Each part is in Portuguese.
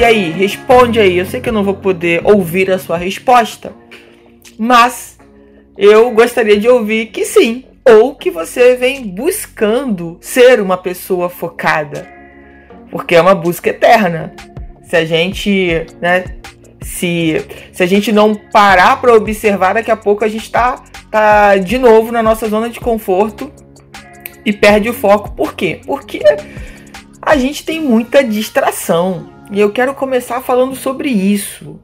E aí, responde aí. Eu sei que eu não vou poder ouvir a sua resposta, mas eu gostaria de ouvir que sim, ou que você vem buscando ser uma pessoa focada, porque é uma busca eterna. Se a gente, né, se, se a gente não parar para observar, daqui a pouco a gente está tá de novo na nossa zona de conforto e perde o foco. Por quê? Porque a gente tem muita distração. E eu quero começar falando sobre isso.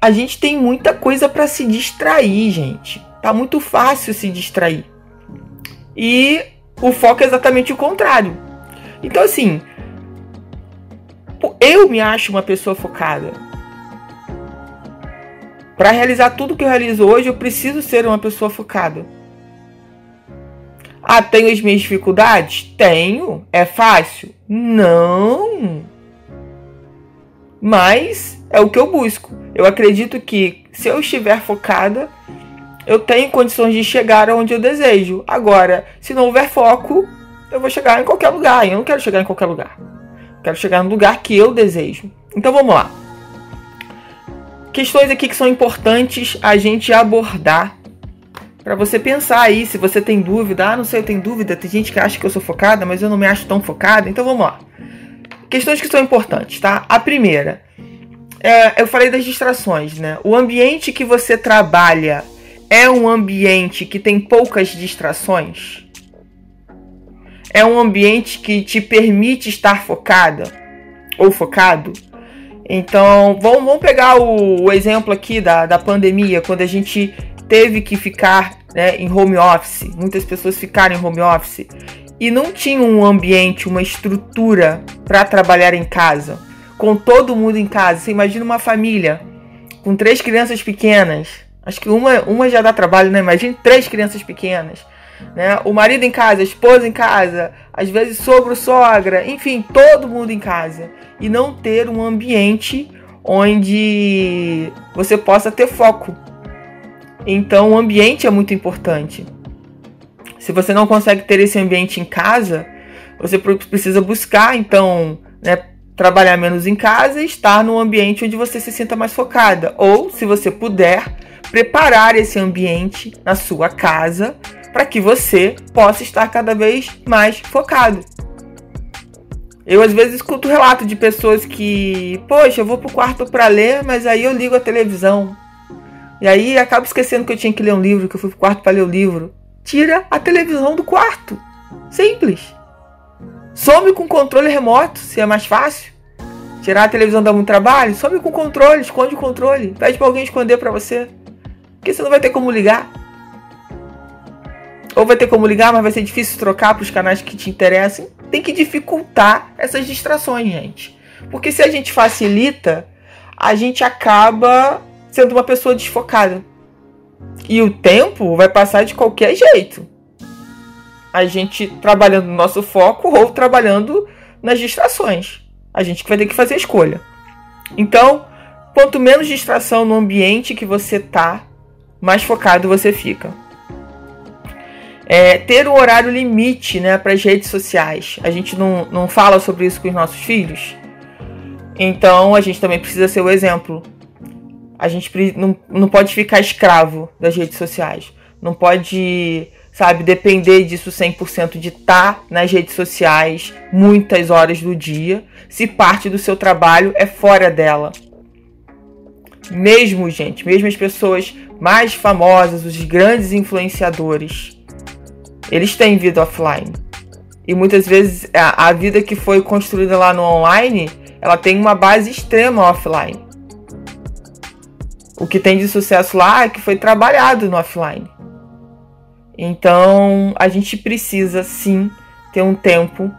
A gente tem muita coisa para se distrair, gente. Tá muito fácil se distrair. E o foco é exatamente o contrário. Então, assim, eu me acho uma pessoa focada. Para realizar tudo que eu realizo hoje, eu preciso ser uma pessoa focada. Ah, tenho as minhas dificuldades? Tenho. É fácil? Não mas é o que eu busco. Eu acredito que se eu estiver focada, eu tenho condições de chegar aonde eu desejo. Agora, se não houver foco, eu vou chegar em qualquer lugar. Eu não quero chegar em qualquer lugar. Eu quero chegar no lugar que eu desejo. Então vamos lá. Questões aqui que são importantes a gente abordar para você pensar aí, se você tem dúvida, ah, não sei, eu tenho dúvida, tem gente que acha que eu sou focada, mas eu não me acho tão focada, então vamos lá. Questões que são importantes, tá? A primeira, é, eu falei das distrações, né? O ambiente que você trabalha é um ambiente que tem poucas distrações? É um ambiente que te permite estar focada ou focado? Então, vamos, pegar o, o, exemplo aqui da, da pandemia, quando a gente teve que ficar né, em home office, muitas pessoas ficaram em home office e não tinha um ambiente, uma estrutura para trabalhar em casa, com todo mundo em casa. Você imagina uma família com três crianças pequenas. Acho que uma, uma já dá trabalho, né? Imagina três crianças pequenas. Né? O marido em casa, a esposa em casa, às vezes sogro, sogra, enfim, todo mundo em casa. E não ter um ambiente onde você possa ter foco. Então, o ambiente é muito importante. Se você não consegue ter esse ambiente em casa, você precisa buscar, então, né, trabalhar menos em casa e estar num ambiente onde você se sinta mais focada. Ou, se você puder, preparar esse ambiente na sua casa para que você possa estar cada vez mais focado. Eu às vezes escuto relato de pessoas que, poxa, eu vou pro quarto para ler, mas aí eu ligo a televisão. E aí acabo esquecendo que eu tinha que ler um livro, que eu fui pro quarto para ler o livro tira a televisão do quarto. Simples. Some com controle remoto, se é mais fácil. Tirar a televisão dá muito trabalho? Some com controle, esconde o controle. Pede para alguém esconder para você. Porque você não vai ter como ligar. Ou vai ter como ligar, mas vai ser difícil trocar para os canais que te interessam. Tem que dificultar essas distrações, gente. Porque se a gente facilita, a gente acaba sendo uma pessoa desfocada. E o tempo vai passar de qualquer jeito. A gente trabalhando no nosso foco ou trabalhando nas distrações. A gente vai ter que fazer a escolha. Então, quanto menos distração no ambiente que você tá, mais focado você fica. É, ter um horário limite né, para as redes sociais. A gente não, não fala sobre isso com os nossos filhos. Então a gente também precisa ser o exemplo a gente não, não pode ficar escravo das redes sociais. Não pode, sabe, depender disso 100% de estar tá nas redes sociais muitas horas do dia, se parte do seu trabalho é fora dela. Mesmo, gente, mesmo as pessoas mais famosas, os grandes influenciadores, eles têm vida offline. E muitas vezes a, a vida que foi construída lá no online, ela tem uma base extrema offline. O que tem de sucesso lá é que foi trabalhado no offline. Então, a gente precisa sim ter um tempo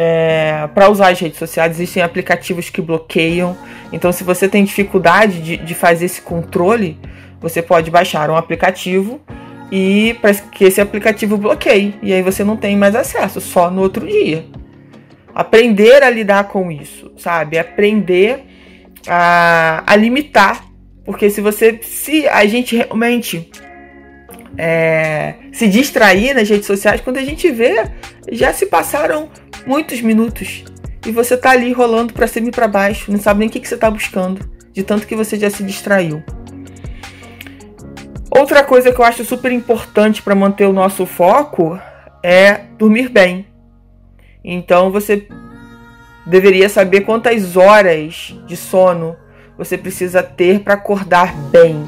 é, para usar as redes sociais, existem aplicativos que bloqueiam. Então, se você tem dificuldade de, de fazer esse controle, você pode baixar um aplicativo e para que esse aplicativo bloqueie. E aí você não tem mais acesso, só no outro dia. Aprender a lidar com isso, sabe? Aprender a, a limitar. Porque se você. Se a gente realmente é, se distrair nas redes sociais, quando a gente vê, já se passaram muitos minutos. E você tá ali rolando para cima e para baixo, não sabe nem o que, que você tá buscando, de tanto que você já se distraiu. Outra coisa que eu acho super importante para manter o nosso foco é dormir bem. Então você deveria saber quantas horas de sono você precisa ter para acordar bem.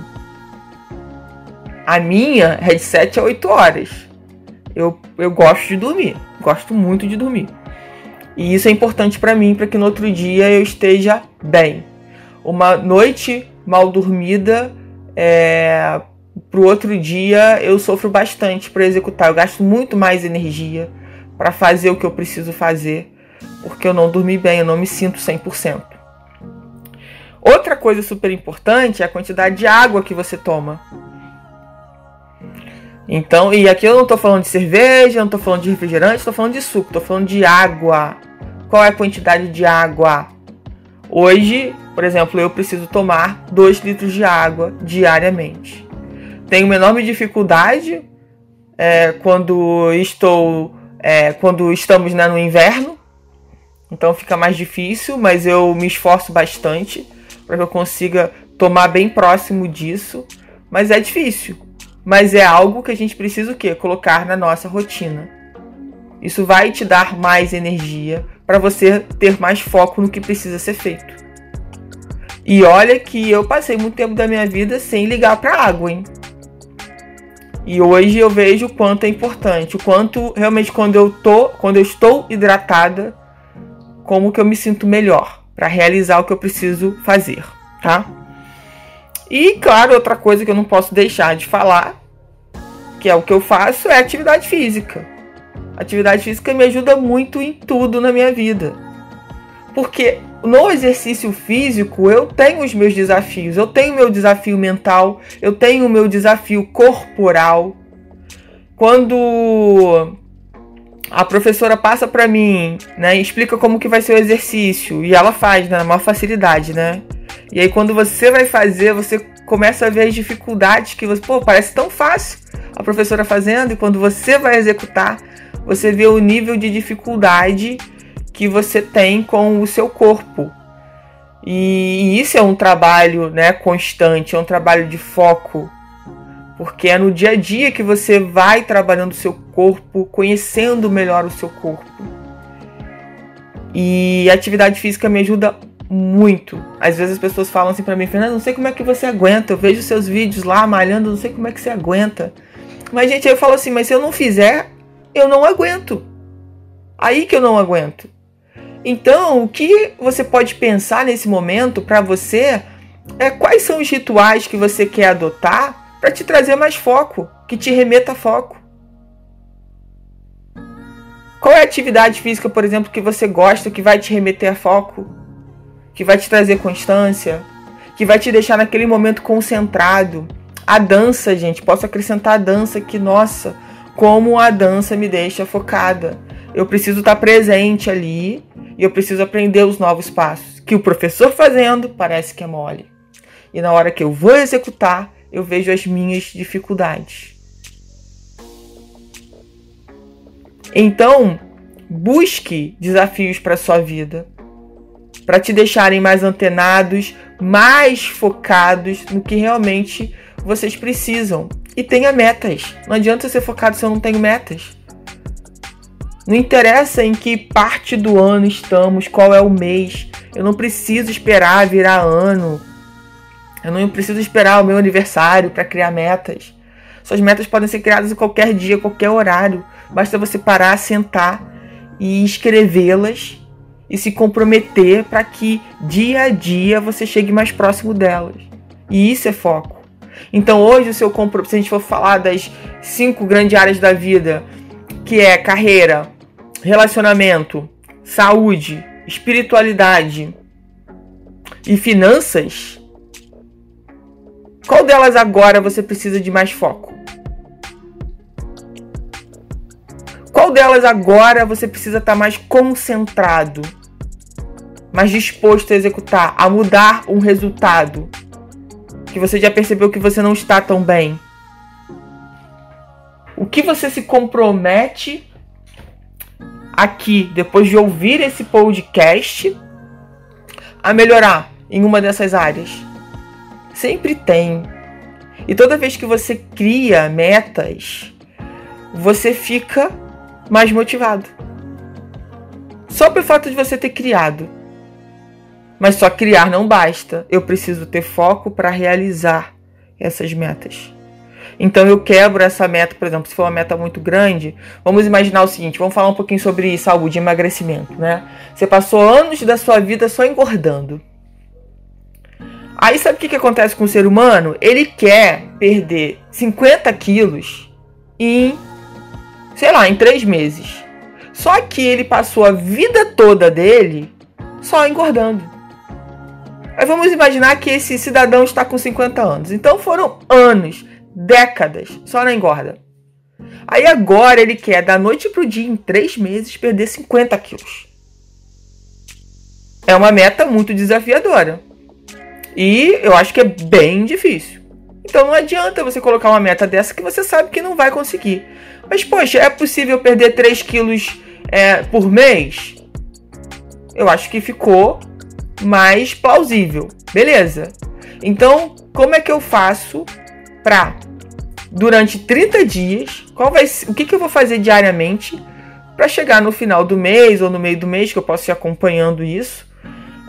A minha é 8 horas. Eu, eu gosto de dormir, gosto muito de dormir. E isso é importante para mim, para que no outro dia eu esteja bem. Uma noite mal dormida é, para o outro dia eu sofro bastante para executar. Eu gasto muito mais energia para fazer o que eu preciso fazer, porque eu não dormi bem, eu não me sinto 100%. Outra coisa super importante é a quantidade de água que você toma. Então, e aqui eu não estou falando de cerveja, não estou falando de refrigerante, estou falando de suco, estou falando de água. Qual é a quantidade de água? Hoje, por exemplo, eu preciso tomar 2 litros de água diariamente. Tenho uma enorme dificuldade é, quando estou é, quando estamos né, no inverno, então fica mais difícil, mas eu me esforço bastante para que eu consiga tomar bem próximo disso, mas é difícil. Mas é algo que a gente precisa o quê? Colocar na nossa rotina. Isso vai te dar mais energia para você ter mais foco no que precisa ser feito. E olha que eu passei muito tempo da minha vida sem ligar para água, hein? E hoje eu vejo o quanto é importante, o quanto realmente quando eu tô, quando eu estou hidratada, como que eu me sinto melhor para realizar o que eu preciso fazer, tá? E claro, outra coisa que eu não posso deixar de falar, que é o que eu faço, é atividade física. Atividade física me ajuda muito em tudo na minha vida. Porque no exercício físico eu tenho os meus desafios, eu tenho meu desafio mental, eu tenho o meu desafio corporal. Quando a professora passa para mim, né, explica como que vai ser o exercício e ela faz né, na maior facilidade, né? E aí quando você vai fazer, você começa a ver as dificuldades que você, pô, parece tão fácil a professora fazendo e quando você vai executar, você vê o nível de dificuldade que você tem com o seu corpo. E, isso é um trabalho né, constante, é um trabalho de foco, porque é no dia a dia que você vai trabalhando o seu corpo, conhecendo melhor o seu corpo. E a atividade física me ajuda muito. Às vezes as pessoas falam assim para mim, Fernanda, não sei como é que você aguenta. Eu vejo seus vídeos lá malhando, não sei como é que você aguenta. Mas gente, eu falo assim, mas se eu não fizer, eu não aguento. Aí que eu não aguento. Então, o que você pode pensar nesse momento para você é quais são os rituais que você quer adotar para te trazer mais foco, que te remeta a foco. Qual é a atividade física, por exemplo, que você gosta, que vai te remeter a foco, que vai te trazer constância, que vai te deixar naquele momento concentrado? A dança, gente, posso acrescentar a dança que, nossa, como a dança me deixa focada. Eu preciso estar presente ali e eu preciso aprender os novos passos. Que o professor fazendo parece que é mole. E na hora que eu vou executar, eu vejo as minhas dificuldades. Então, busque desafios para sua vida, para te deixarem mais antenados, mais focados no que realmente vocês precisam. E tenha metas. Não adianta ser focado se eu não tenho metas. Não interessa em que parte do ano estamos, qual é o mês. Eu não preciso esperar virar ano. Eu não preciso esperar o meu aniversário para criar metas. Suas metas podem ser criadas em qualquer dia, qualquer horário. Basta você parar, sentar e escrevê-las e se comprometer para que dia a dia você chegue mais próximo delas. E isso é foco. Então hoje o seu compromisso, se a gente for falar das cinco grandes áreas da vida, que é carreira, relacionamento, saúde, espiritualidade e finanças, qual delas agora você precisa de mais foco? Qual delas agora você precisa estar mais concentrado, mais disposto a executar, a mudar um resultado que você já percebeu que você não está tão bem? O que você se compromete aqui, depois de ouvir esse podcast, a melhorar em uma dessas áreas? Sempre tem. E toda vez que você cria metas, você fica mais motivado. Só pelo fato de você ter criado. Mas só criar não basta. Eu preciso ter foco para realizar essas metas. Então eu quebro essa meta, por exemplo, se for uma meta muito grande, vamos imaginar o seguinte, vamos falar um pouquinho sobre saúde e emagrecimento, né? Você passou anos da sua vida só engordando. Aí sabe o que, que acontece com o ser humano? Ele quer perder 50 quilos em, sei lá, em três meses. Só que ele passou a vida toda dele só engordando. Aí vamos imaginar que esse cidadão está com 50 anos. Então foram anos, décadas, só na engorda. Aí agora ele quer, da noite pro dia, em três meses, perder 50 quilos. É uma meta muito desafiadora. E eu acho que é bem difícil. Então não adianta você colocar uma meta dessa que você sabe que não vai conseguir. Mas, poxa, é possível perder 3 quilos é, por mês? Eu acho que ficou mais plausível. Beleza. Então, como é que eu faço para durante 30 dias, qual vai o que, que eu vou fazer diariamente para chegar no final do mês ou no meio do mês que eu posso ir acompanhando isso,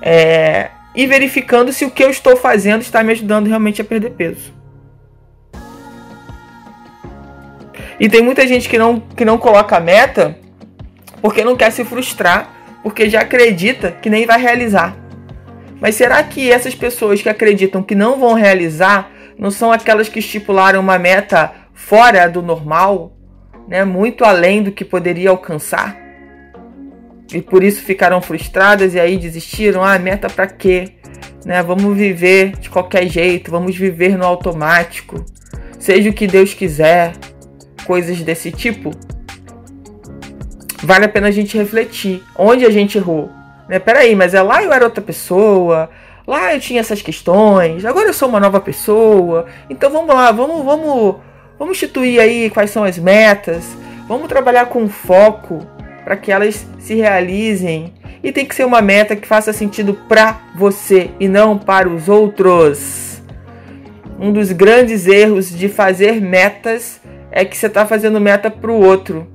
é, e verificando se o que eu estou fazendo está me ajudando realmente a perder peso. E tem muita gente que não, que não coloca meta porque não quer se frustrar, porque já acredita que nem vai realizar. Mas será que essas pessoas que acreditam que não vão realizar não são aquelas que estipularam uma meta fora do normal, né, muito além do que poderia alcançar? E por isso ficaram frustradas e aí desistiram. Ah, meta para quê? Né? Vamos viver de qualquer jeito, vamos viver no automático. Seja o que Deus quiser, coisas desse tipo. Vale a pena a gente refletir onde a gente errou. Né? Peraí, mas é lá eu era outra pessoa, lá eu tinha essas questões, agora eu sou uma nova pessoa. Então vamos lá, vamos, vamos, vamos instituir aí quais são as metas, vamos trabalhar com foco para que elas se realizem. E tem que ser uma meta que faça sentido para você e não para os outros. Um dos grandes erros de fazer metas é que você está fazendo meta para o outro.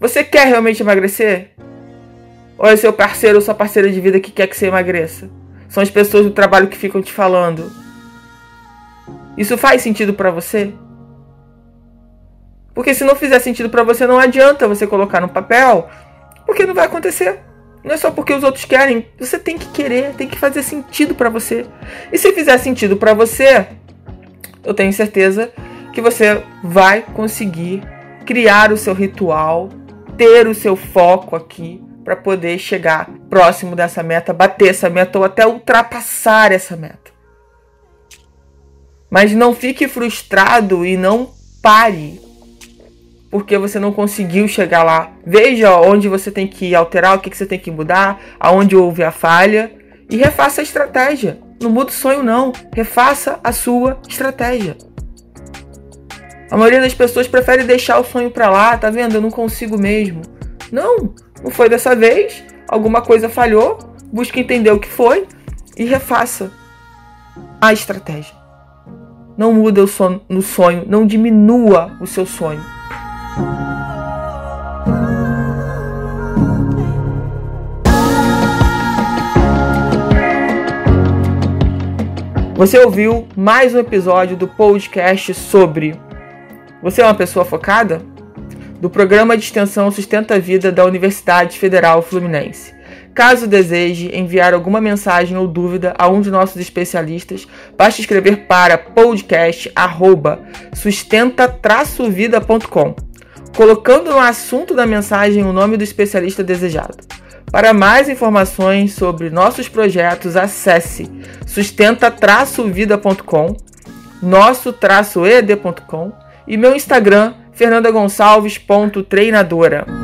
Você quer realmente emagrecer? Ou é seu parceiro ou sua parceira de vida que quer que você emagreça? São as pessoas do trabalho que ficam te falando. Isso faz sentido para você? Porque se não fizer sentido para você, não adianta você colocar no papel, porque não vai acontecer. Não é só porque os outros querem, você tem que querer, tem que fazer sentido para você. E se fizer sentido para você, eu tenho certeza que você vai conseguir criar o seu ritual, ter o seu foco aqui para poder chegar próximo dessa meta, bater essa meta ou até ultrapassar essa meta. Mas não fique frustrado e não pare porque você não conseguiu chegar lá. Veja onde você tem que alterar, o que, você tem que mudar, aonde houve a falha e refaça a estratégia. Não muda o sonho, não. Refaça a sua estratégia. A maioria das pessoas prefere deixar o sonho para lá, tá vendo? Eu não consigo mesmo. Não, não foi dessa vez. Alguma coisa falhou. Busque entender o que foi e refaça a estratégia. Não muda o sonho, no sonho, não diminua o seu sonho. Você ouviu mais um episódio do podcast sobre Você é uma pessoa focada? Do programa de extensão Sustenta a Vida da Universidade Federal Fluminense. Caso deseje enviar alguma mensagem ou dúvida a um de nossos especialistas, basta escrever para podcast@sustenta-vida.com, colocando no assunto da mensagem o nome do especialista desejado. Para mais informações sobre nossos projetos, acesse sustenta-vida.com, nosso-ed.com e meu Instagram, fernandagonçalves.treinadora.